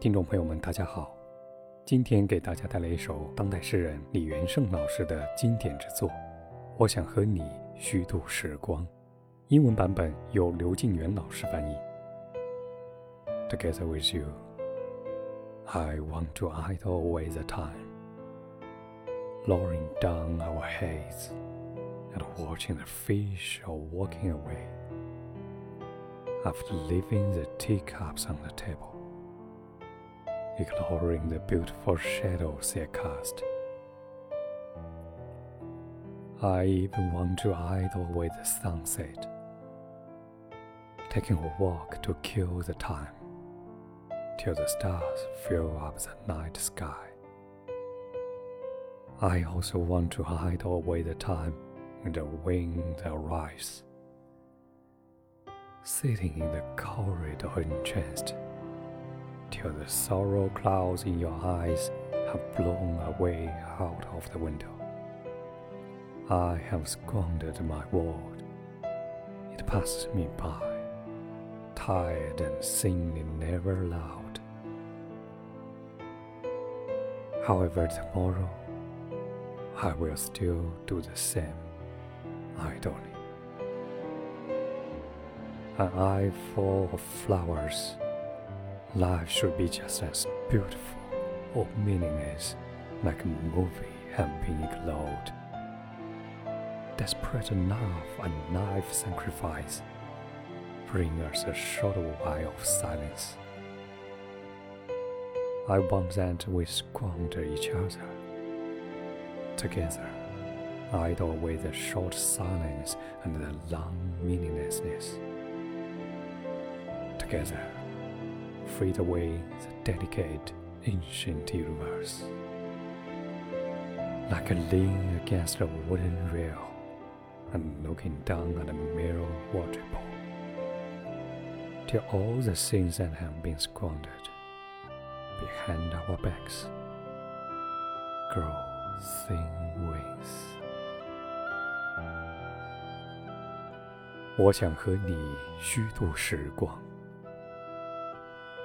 听众朋友们，大家好。今天给大家带来一首当代诗人李元盛老师的经典之作《我想和你虚度时光》，英文版本由刘静元老师翻译。Together with you, I want to idle away the time, lowering down our heads and watching the fish are walking away after leaving the teacups on the table, ignoring the beautiful shadows they cast. I even want to idle away the sunset, taking a walk to kill the time till the stars fill up the night sky. I also want to idle away the time when the wind arrives sitting in the corridor entranced, till the sorrow clouds in your eyes have blown away out of the window. I have squandered my word. It passes me by, tired and singing never loud. However, tomorrow I will still do the same, idly an eye full of flowers. Life should be just as beautiful or meaningless, like a movie having ignored. Desperate enough and life sacrifice bring us a short while of silence. I want that we squander each other together, idle away the short silence and the long meaninglessness together, freed away the delicate, ancient universe. Like a lean against a wooden rail and looking down at a mirror waterfall, till all the things that have been squandered behind our backs grow thin wings. 我想和你虚度时光。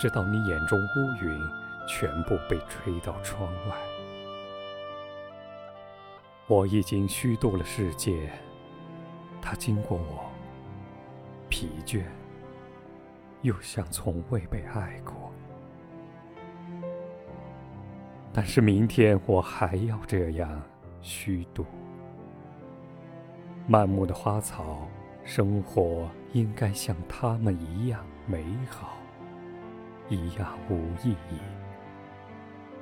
直到你眼中乌云全部被吹到窗外，我已经虚度了世界。它经过我，疲倦，又像从未被爱过。但是明天我还要这样虚度。满目的花草，生活应该像它们一样美好。一样无意义，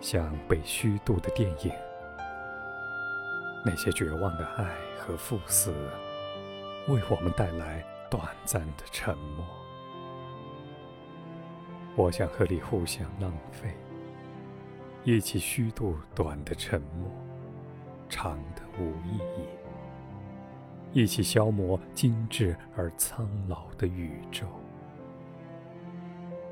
像被虚度的电影。那些绝望的爱和赴死，为我们带来短暂的沉默。我想和你互相浪费，一起虚度短的沉默，长的无意义，一起消磨精致而苍老的宇宙。